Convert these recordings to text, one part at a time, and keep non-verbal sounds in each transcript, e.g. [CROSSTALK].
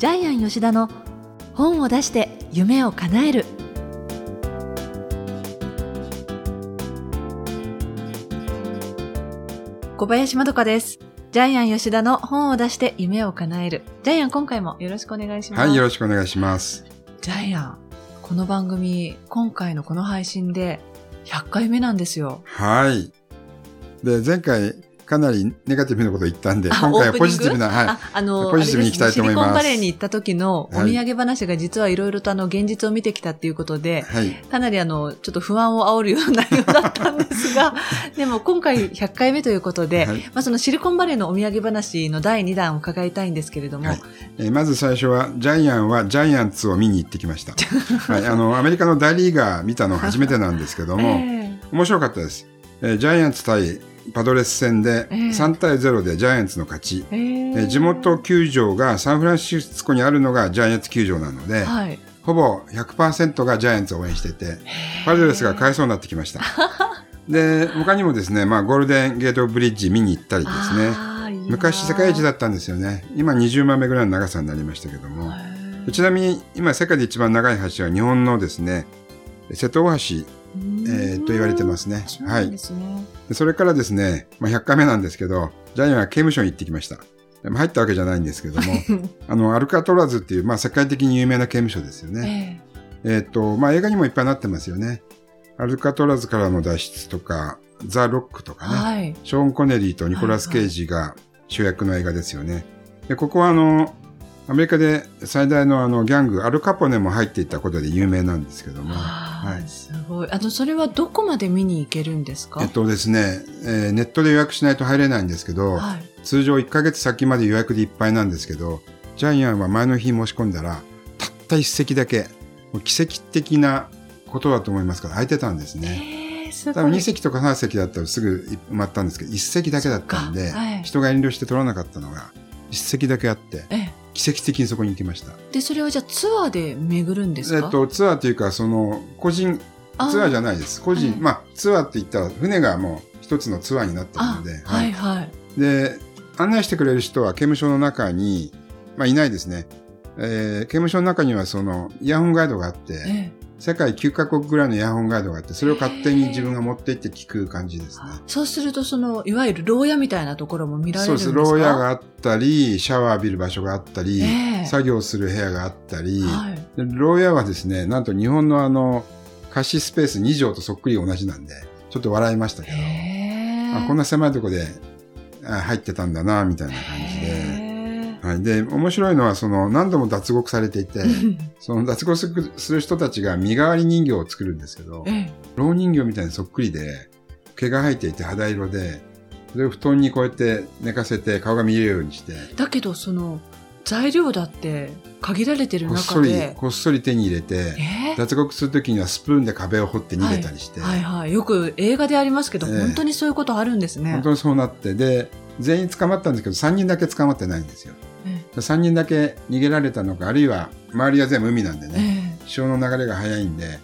ジャイアン吉田の本を出して夢を叶える。小林まどかです。ジャイアン吉田の本を出して夢を叶える。ジャイアン今回もよろしくお願いします。はい、よろしくお願いします。ジャイアンこの番組今回のこの配信で100回目なんですよ。はい。で、前回、かなりネガティブなこと言ったんで、あ今回はポジティブな、はい。あ、あの、ポジティブに行きたいと思いますすねシリコンバレーに行った時のおはい土産話が実はいろいろとあの現実を見てきたっていうことで、はい。かなりあの、ちょっと不安を煽るような内容だったんですが、[LAUGHS] でも今回100回目ということで、はいまあそのシリコンバレーのお土産話の第2弾を伺いたいんですけれども、はいえーまず最初は、ジャイアンはジャイアンツを見に行ってきました。[LAUGHS] はい。あの、アメリカの大リーガー見たの初めてなんですけども、え面白かったです。えージャイアンツ対パドレス戦でええ3対0でジャイアンツの勝ち。えええー地元球場がサンフランシスコにあるのがジャイアンツ球場なので、はい。ほぼ100%がジャイアンツを応援してて、パドレスがかわいそうになってきました。[LAUGHS] で、他にもですね、まあ、ゴールデンゲートブリッジ見に行ったりですね。昔世界一だったんですよね。今20万目ぐらいの長さになりましたけども。ちなみに今世界で一番長い橋は日本のですね、瀬戸大橋、えーと言われてますねすね。でそれからですね、まあ、100回目なんですけど、ジャイアンは刑務所に行ってきました。入ったわけじゃないんですけども、[LAUGHS] あの、アルカトラズっていう、まあ、世界的に有名な刑務所ですよね。ええっ、と、まあ、映画にもいっぱいなってますよね。アルカトラズからの脱出とか、ザ・ロックとえかね。はい。ショーン・コネリーとニコラス・ケイジが主役の映画ですよね。で、ここはあの、アメリカで最大のあのギャング、アルカポネも入っていたことで有名なんですけども。はいすごい。あの、それはどこまで見に行けるんですか？えっとですね、えーネットで予約しないと入れないんですけど、はい。通常1ヶ月先まで予約でいっぱいなんですけど、ジャイアンは前の日申し込んだら、たった一席だけ、もう奇跡的なことだと思いますから、空いてたんですね。えー、すごい。多分2席とか3席だったらすぐ埋まったんですけど、1席だけだったんで、はい人が遠慮して取らなかったのが、1席だけあって、ええ奇跡的にそこに行きました。で、それはじゃあツアーで巡るんですか？えっと、ツアーというか、その、個人、ツアーじゃないです。個人、はいまあ、ツアーって言ったら、船がもう一つのツアーになってるあので、はいはい。で、案内してくれる人は刑務所の中に、まあ、いないですね。えー刑務所の中にはそのイヤホンガイドがあって、ええ世界9カ国ぐらいのイヤホンガイドがあって、それを勝手に自分が持って行って聞く感じですね。そうすると、その、いわゆる牢屋みたいなところも見られそうです。るんですか牢屋があったり、シャワー浴びる場所があったり、ええ作業する部屋があったり、はい。で牢屋はですね、なんと日本のあの、貸しスペース2畳とそっくり同じなんで、ちょっと笑いましたけど、へあこんな狭いとこであ入ってたんだな、みたいな感じで。へはい。で、面白いのは、その、何度も脱獄されていて、ーその脱獄する人たちが身代わり人形を作るんですけど、ええ老人形みたいにそっくりで、毛が生えていて肌色で、それを布団にこうやって寝かせて顔が見えるようにして、だけど、その、材料だって限られてるこっそり中で、、こっそり手に入れて、ええ脱獄するときにはスプーンで壁を掘って逃げたりして、はいはい。よく映画でありますけど、ええ本当にそういうことあるんですね。本当にそうなって、で、全員捕まったんですけど、3人だけ捕まってないんですよ。え3人だけ逃げられたのか、あるいは周りは全部海なんでえね、ええ潮の流れが速いんで、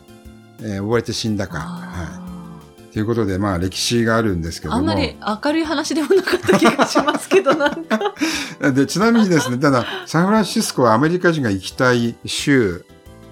えー溺れて死んだか。はあい。ということで、まあ歴史があるんですけども。ーあんまり明るい話でもなかった気がしますけど、なんか。[LAUGHS] で、ちなみにですね、ただ、サンフランシスコはアメリカ人が行きたい州、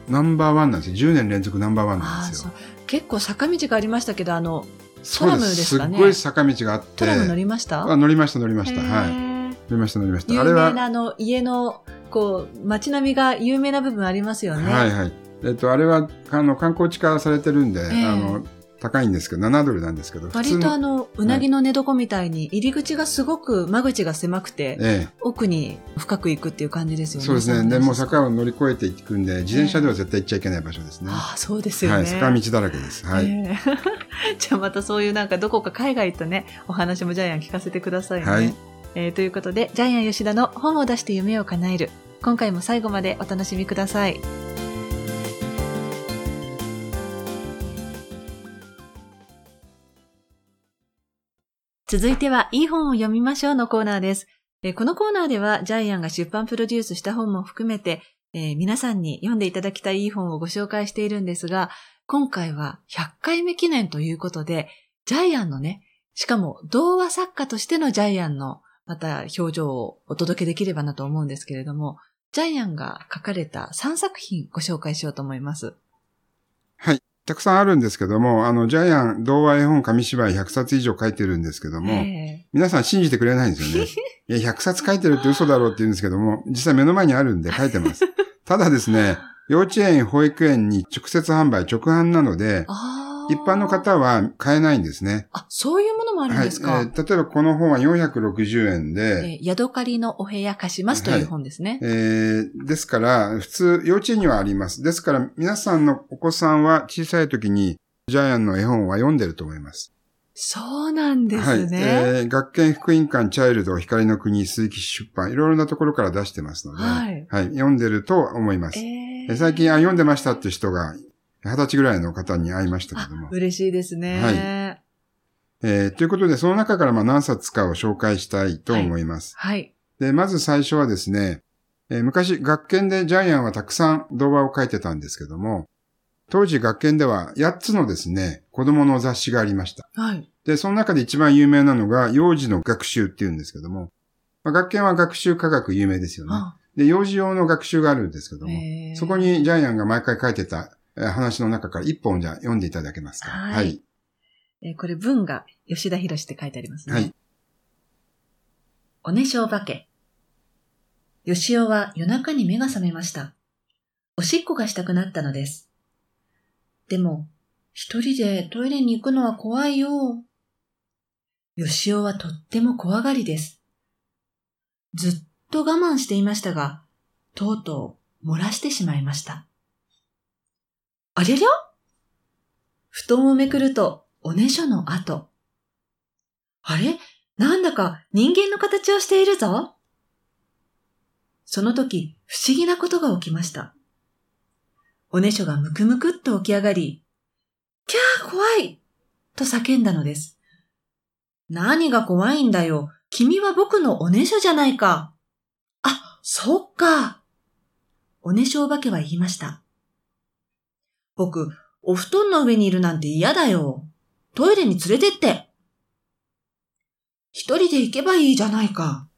ナンバーワンなんですよ。10年連続ナンバーワンなんですよ。結構坂道がありましたけど、あの、そうトラムですかねすっごい坂道があって。トラム乗りました？あ乗りました、乗りました。へはい。ー乗りました、乗りました。有あれは、名なあの、家の、こう、街並みが有名な部分ありますよね。はいはい。えっと、あれは、あの、観光地化されてるんで、ええあの、高いんですけど、7ドルなんですけど、普割とあの、の、うなぎの寝床みたいに、入り口がすごく間口が狭くて、え奥に深く行くっていう感じですえ、よね。そうですね。で、もう坂坂を乗り越えていくんで、自転車では絶対行っちゃいけない場所ですね。ああ、そうですよね。はい、坂道だらけです。はい。ええ [LAUGHS] じゃあまたそういうなんかどこか海外とね、お話もジャイアン聞かせてくださいね。はいえーということで、ジャイアン吉田の本を出して夢を叶える。今回も最後までお楽しみください。続いては、いい本を読みましょうのコーナーです。えーこのコーナーでは、ジャイアンが出版プロデュースした本も含めて、えー皆さんに読んでいただきたいいい本をご紹介しているんですが、今回は100回目記念ということで、ジャイアンのね、しかも童話作家としてのジャイアンのまた表情をお届けできればなと思うんですけれども、ジャイアンが書かれた3作品ご紹介しようと思います。はい。たくさんあるんですけども、あの、ジャイアン、童話絵本紙芝居100冊以上書いてるんですけども、え皆さん信じてくれないんですよね。[LAUGHS] いや、100冊書いてるって嘘だろうって言うんですけども、実際目の前にあるんで [LAUGHS] 書いてます。ただですね、幼稚園、保育園に直接販売、直販なので、一般の方は買えないんですね。あ、そういうものもあるんはい。ですか、えー例えばこの本は460円で、えーヤドカリのお部屋貸しますという本ですね。えーですから、普通、幼稚園にはあります。ですから、皆さんのお子さんは小さい時に、ジャイアンの絵本は読んでると思います。そうなんですはい。ね。えー学研福音館チャイルド光の国鈴木出版、いろいろなところから出してますので、はい読んでると思います。ええー最近あ読んでましたって人が、二十歳ぐらいの方に会いましたけども。嬉しいですね。えーということで、その中からまあ何冊かを紹介したいと思います。はい。で、まず最初はですね、えー昔学研でジャイアンはたくさん動画を書いてたんですけども、当時学研では8つのですね、子供の雑誌がありました。はい。で、その中で一番有名なのが、幼児の学習っていうんですけども、まあ、学研は学習科学有名ですよね。あで、幼児用の学習があるんですけども、えーそこにジャイアンが毎回書いてたえー話の中から一本じゃあ読んでいただけますか。はいえーこれ文が吉田博って書いてありますね。はい。おねしょお化け。よしおは夜中に目が覚めました。おしっこがしたくなったのです。でも、一人でトイレに行くのは怖いよ。よしおはとっても怖がりです。ずっと我慢していましたが、とうとう漏らしてしまいました。ありゃりゃ？布団をめくると、おねしょの跡。あれ？なんだか人間の形をしているぞ。その時、不思議なことが起きました。おねしょがむくむくっと起き上がり、キャー怖いと叫んだのです。何が怖いんだよ。君は僕のおねしょじゃないか。あ、そっか。おねしょお化けは言いました。僕、お布団の上にいるなんて嫌だよ。トイレに連れてって。一人で行けばいいじゃないか。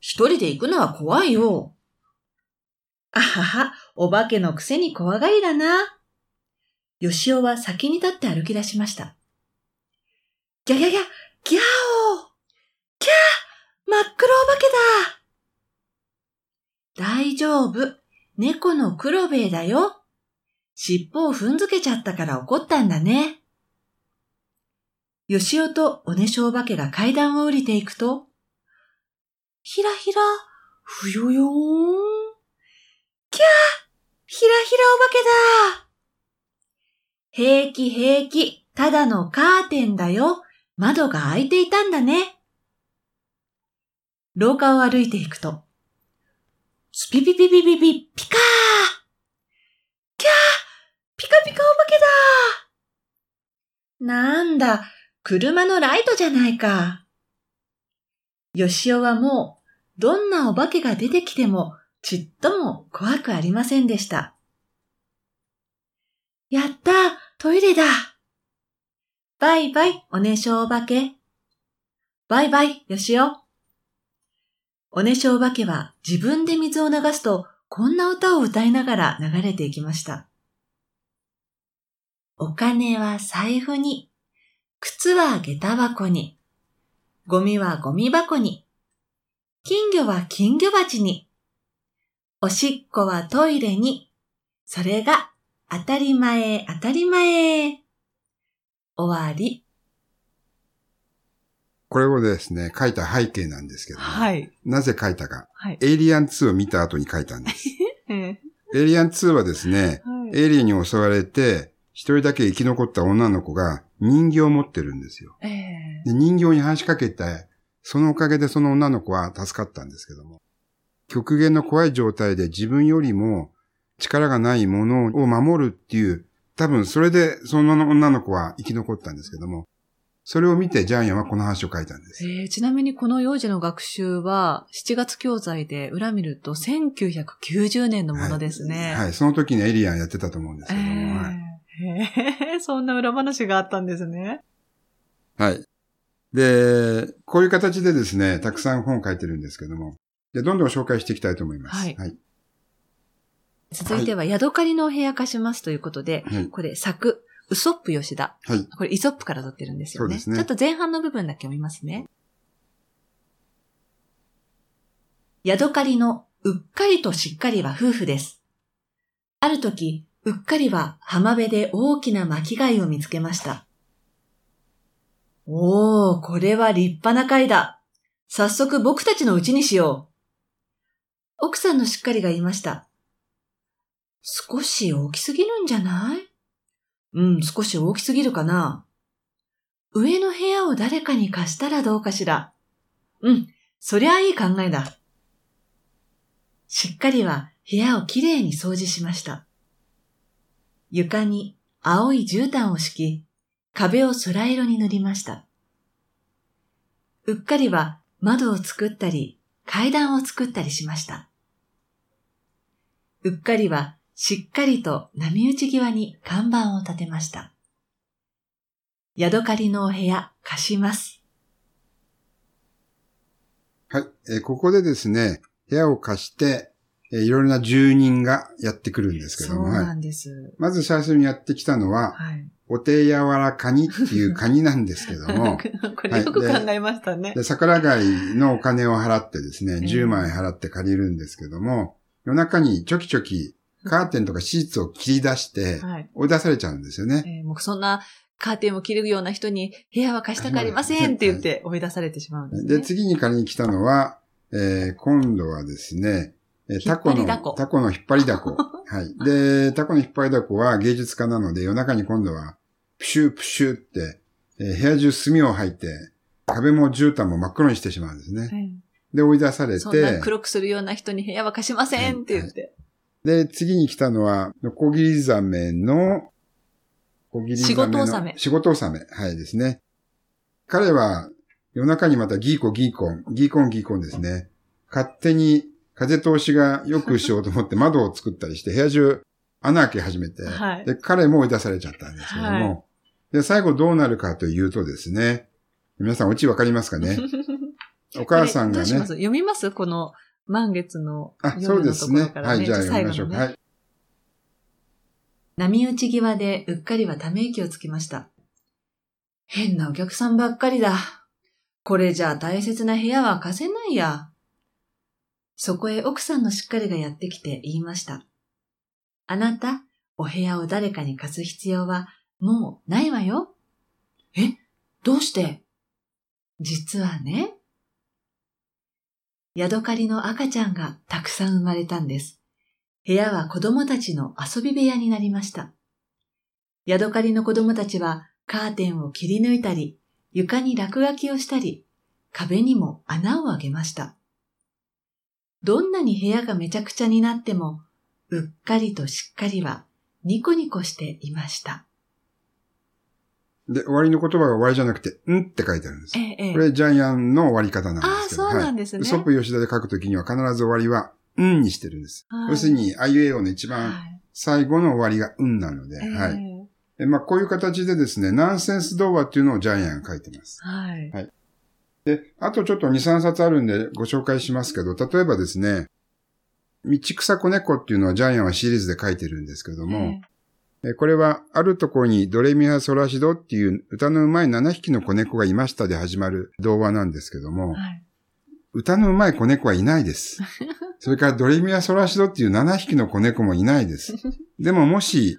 一人で行くのは怖いよ。あはは、お化けのくせに怖がりだな。よしおは先に立って歩き出しました。ギャギャギャ、ギャオーキャー真っ黒お化けだ大丈夫。猫の黒兵衛だよ。尻尾を踏んづけちゃったから怒ったんだね。よしおとおねしょお化けが階段を降りていくと、ひらひら、ふよよーん。キャーひらひらお化けだ平気平気、ただのカーテンだよ。窓が開いていたんだね。廊下を歩いていくと、スピピピピピピ、ピカーキャーピカピカお化けだなんだ、車のライトじゃないか。よしおはもう、どんなお化けが出てきても、ちっとも怖くありませんでした。やったトイレだバイバイ、おねしょお化け。バイバイ、よしお。おねしょお化けは自分で水を流すと、こんな歌を歌いながら流れていきました。お金は財布に、靴は下駄箱に、ゴミはゴミ箱に、金魚は金魚鉢に、おしっこはトイレに、それが当たり前当たり前。終わり。これをですね、書いた背景なんですけども、い。なぜ書いたか。はい。エイリアン2を見た後に書いたんです。[LAUGHS] えエイリアン2はですね、はい。エイリアンに襲われて、一人だけ生き残った女の子が人形を持ってるんですよ。ええで人形に話しかけて、そのおかげでその女の子は助かったんですけども、極限の怖い状態で自分よりも力がないものを守るっていう、多分それでその女の子は生き残ったんですけども、それを見てジャイアンはこの話を書いたんです。えーちなみにこの幼児の学習は7月教材で裏見ると1990年のものですね。はい、その時にエイリアンやってたと思うんですけども、はい。えー [LAUGHS] そんな裏話があったんですね。はい。で、こういう形でですね、たくさん本を書いてるんですけども、じゃあどんどん紹介していきたいと思います。はいはい。続いては、ヤドカリのお部屋化しますということで、はい。これ、作、ウソップ吉田。はい。これ、イソップから取ってるんですよね。そうですねちょっと前半の部分だけ読みますね。ヤドカリのうっかりとしっかりは夫婦です。ある時、うっかりは浜辺で大きな巻貝を見つけました。おー、これは立派な貝だ。早速僕たちのうちにしよう。奥さんのしっかりが言いました。少し大きすぎるんじゃない？うん、少し大きすぎるかな。上の部屋を誰かに貸したらどうかしら。うん、そりゃいい考えだ。しっかりは部屋をきれいに掃除しました。床に青い絨毯を敷き、壁を空色に塗りました。うっかりは窓を作ったり、階段を作ったりしました。うっかりはしっかりと波打ち際に看板を立てました。ヤドカリのお部屋貸します。はい。えここでですね、部屋を貸して、えーいろいろな住人がやってくるんですけども、はい。んです。まず最初にやってきたのは、はい。お手柔らかにっていうカニなんですけども、[LAUGHS] これよく考えましたね。で、桜貝のお金を払ってですね、ええ10万円払って借りるんですけども、夜中にちょきちょきカーテンとかシーツを切り出して、はい。追い出されちゃうんですよね。えーもうそんなカーテンを切るような人に部屋は貸したくありませんって言って追い出されてしまうんですね。で、次に借りに来たのは、えー今度はですね、えータコの引っ張りだこ、タコの引っ張りだこ。[LAUGHS] はい。で、タコの引っ張りだこは芸術家なので夜中に今度は、プシュープシューって、えー部屋中炭を吐いて、壁も絨毯も真っ黒にしてしまうんですね。えで、追い出されーそんなて、黒くするような人に部屋は貸しませんって言って。で、次に来たのは、ノコギリザメの、ノコギリザメの仕事納め仕事納め。はいですね。彼は、夜中にまたギーコギーコン、ギーコンギーコンですね。勝手に風通しが良くしようと思って窓を作ったりして、部屋中穴開け始めて、はいで、彼も追い出されちゃったんですけども、はいで、最後どうなるかというとですね、皆さんオチわかりますかね？[LAUGHS] お母さんがね読みます？この満月のあ、そ夜のとうですね。はい、じゃあ読みましょうか。ねはい。波打ち際でうっかりはため息をつきました。変なお客さんばっかりだ。これじゃあ大切な部屋は貸せないや。そこへ奥さんのしっかりがやってきて言いました。あなた、お部屋を誰かに貸す必要はもうないわよ。えどうして？実はね、ヤドカリの赤ちゃんがたくさん生まれたんです。部屋は子供たちの遊び部屋になりました。ヤドカリの子供たちはカーテンを切り抜いたり、床に落書きをしたり、壁にも穴を開けました。どんなに部屋がめちゃくちゃになっても、うっかりとしっかりはニコニコしていました。で、終わりの言葉が終わりじゃなくて、んって書いてあるんです。ええこれジャイアンの終わり方なんですけど。ああ、そうなんですね。はい。ウソップ吉田で書くときには必ず終わりは、うんにしてるんです。はい要するに、あいうえおの一番はい最後の終わりがうんなので、ええはい。でまあ、こういう形でですね、ナンセンス童話っていうのをジャイアンが書いてます。はい。で、あとちょっと2、3冊あるんでご紹介しますけど、例えばですね、道草子猫っていうのはジャイアンはシリーズで書いてるんですけども、ええこれは、あるところにドレミファソラシドっていう歌の上手い7匹の子猫がいましたで始まる童話なんですけども、えはい。歌の上手い子猫はいないです。[LAUGHS] それからドレミファソラシドっていう7匹の子猫もいないです。[LAUGHS] でももし、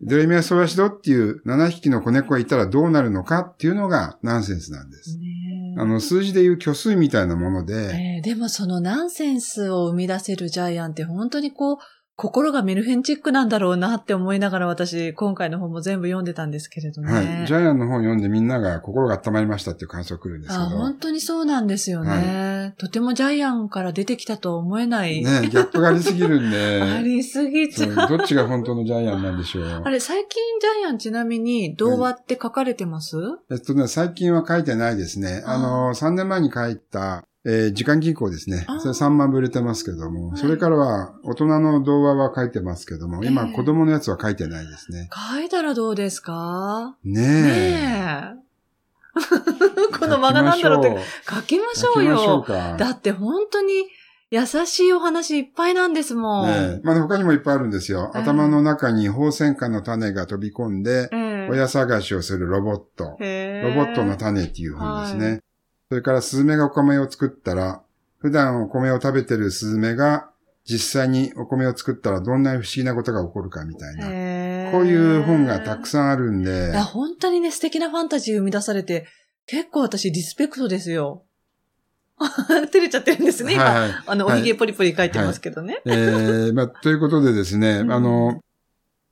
ドレミファソラシドっていう7匹の子猫がいたらどうなるのかっていうのがナンセンスなんです。ねえあの、数字でいう虚数みたいなもので、ええでもそのナンセンスを生み出せるジャイアンって本当にこう、心がメルヘンチックなんだろうなって思いながら私、今回の本も全部読んでたんですけれどね。はい。ジャイアンの本を読んでみんなが心が温まりましたっていう感想が来るんですけあど。本当にそうなんですよね、とてもジャイアンから出てきたとは思えない。ねギャップがありすぎるんで。[LAUGHS] ありすぎちゃう。どっちが本当のジャイアンなんでしょう。あれ、最近ジャイアンちなみに童話って書かれてます、えっとね、最近は書いてないですね。あの、3年前に書いた、えー時間銀行ですね。それ3万部売れてますけども、はいそれからは大人の童話は書いてますけども、今ええ子供のやつは書いてないですね。書いたらどうですか？ねえ。ねえ。[LAUGHS] この間がなんだろうって書きましょうよ。か。だって本当に優しいお話いっぱいなんですもん。ねえまあ、他にもいっぱいあるんですよ。ええ頭の中に放線花の種が飛び込んで、ええ親探しをするロボット。へロボットの種っていう本ですね。はそれからスズメがお米を作ったら、普段お米を食べてるスズメが実際にお米を作ったらどんな不思議なことが起こるかみたいな。へこういう本がたくささんあるんで本当にね、素敵なファンタジー生み出されて、結構私リスペクトですよ。[LAUGHS] 照れちゃってるんですね、今。はいはい。あの、おはいひげポリポリ書いてますけどね。えー、まあ、ということでですね、[LAUGHS] うんあの、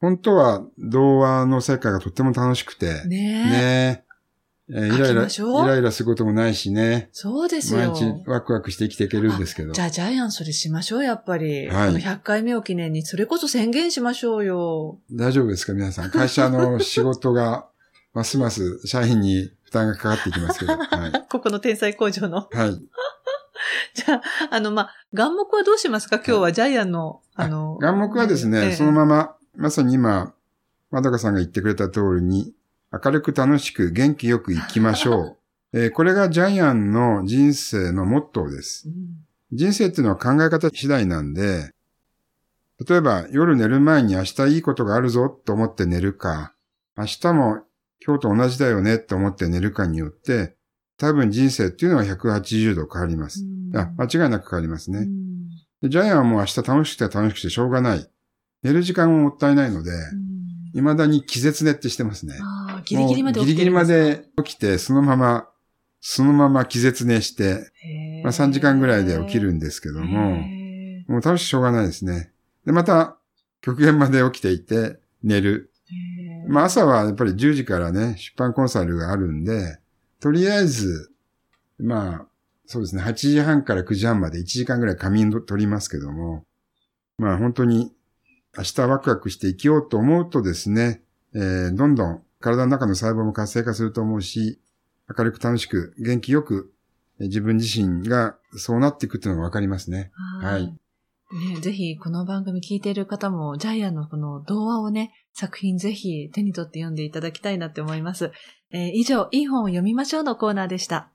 本当は童話の世界がとっても楽しくて、ねえ。ねえーイライラ、イライラすることもないしね、そうですよ。毎日ワクワクして生きていけるんですけど。じゃあ、ジャイアンそれしましょう、やっぱり。はいこの100回目を記念に、それこそ宣言しましょうよ。大丈夫ですか皆さん。会社の仕事が、ますます社員に負担がかかっていきますけど。はい。[LAUGHS] ここの天才工場の。はい。[LAUGHS] じゃあ、あの、まあ、眼目はどうしますか？今日はジャイアンの、あの、眼目はですね、ええそのまま、まさに今、まどかさんが言ってくれた通りに、明るく楽しく元気よく生きましょう。[LAUGHS] えーこれがジャイアンの人生のモットーです。うん人生っていうのは考え方次第なんで、例えば夜寝る前に明日いいことがあるぞと思って寝るか、明日も今日と同じだよねと思って寝るかによって、多分人生っていうのは180度変わります。あ間違いなく変わりますね。ジャイアンはもう明日楽しくて楽しくてしょうがない。寝る時間ももったいないので、うん未だに気絶寝ってしてますね。ギリギリまで起きてギリギリまで起きて、そのまま、そのまま気絶寝して、まあ3時間ぐらいで起きるんですけども、へもう楽しくしょうがないですね。で、また、極限まで起きていて、寝る。まあ朝はやっぱり10時からね、出版コンサルがあるんで、とりあえず、まあ、そうですね、8時半から9時半まで1時間ぐらい仮眠取りますけども、まあ本当に明日ワクワクして生きようと思うとですね、えーどんどん体の中の細胞も活性化すると思うし、明るく楽しく元気よくえー自分自身がそうなっていくっていうのがわかりますね。はいね、ぜひ、この番組聞いている方も、ジャイアンのこの童話をね、作品ぜひ手に取って読んでいただきたいなって思います。えー以上、いい本を読みましょうのコーナーでした。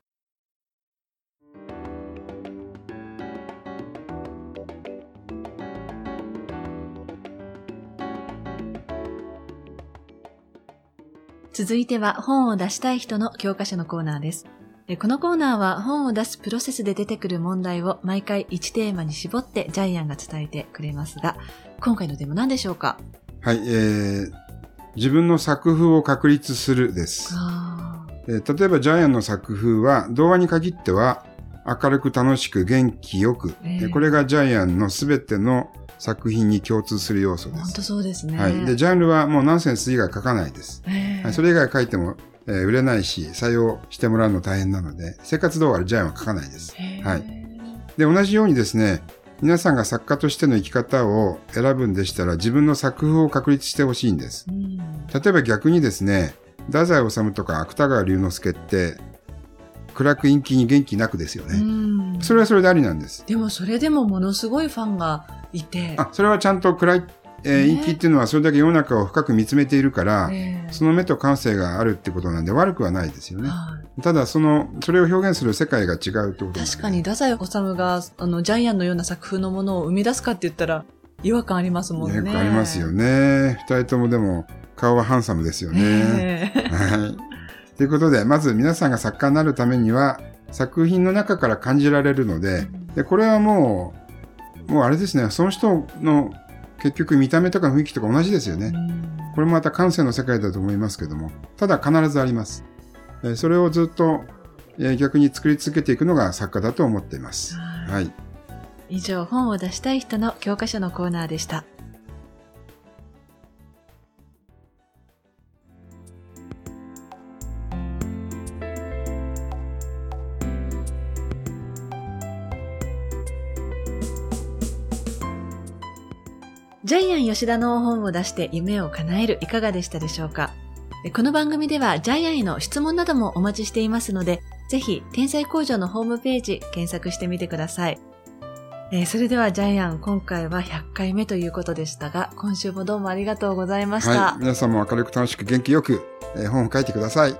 続いては本を出したい人の教科書のコーナーです。えこのコーナーは本を出すプロセスで出てくる問題を毎回1テーマに絞ってジャイアンが伝えてくれますが、今回のテーマ何でしょうか？はい、えー、自分の作風を確立するです。あえー例えばジャイアンの作風は、童話に限っては、明るく楽しく元気よく、えええこれがジャイアンのすべての作品に共通する要素あ、です。本当そうですね。はい。で、ジャンルはもうナンセンス以外書かないです。ええはい、それ以外書いても、えー売れないし、採用してもらうの大変なので、生活動画でジャンは書かないです。はいで、同じようにですね、皆さんが作家としての生き方を選ぶんでしたら、自分の作風を確立してほしいんです。うん例えば逆にですね、太宰治とか芥川龍之介って、暗く陰気に元気なくですようね。んそれはそれでありなんです。でもそれでもものすごいファンがいて、あ、それはちゃんと暗い、えーね陰気っていうのはそれだけ世の中を深く見つめているから、ええその目と感性があるってことなんで悪くはないですよね。はいただ、その、それを表現する世界が違うってことで確かに、太宰治が、あの、ジャイアンのような作風のものを生み出すかって言ったら、違和感ありますもんね。よくありますよね。二人ともでも、顔はハンサムですよね。はい。ということで、まず皆さんが作家になるためには、作品の中から感じられるので、で、これはもう、もうあれですね、その人の結局見た目とか雰囲気とか同じですよね。これもまた感性の世界だと思いますけども、ただ必ずあります。えーそれをずっと、えー逆に作り続けていくのが作家だと思っています。はいはい。以上、本を出したい人の教科書のコーナーでした。ジャイアン吉田の本を出して夢を叶えるいかがでしたでしょうか？この番組ではジャイアンへの質問などもお待ちしていますので、ぜひ、天才工場のホームページ検索してみてください。えーそれではジャイアン、今回は100回目ということでしたが、今週もどうもありがとうございました。はい。皆さんも明るく楽しく元気よく、えー本を書いてください。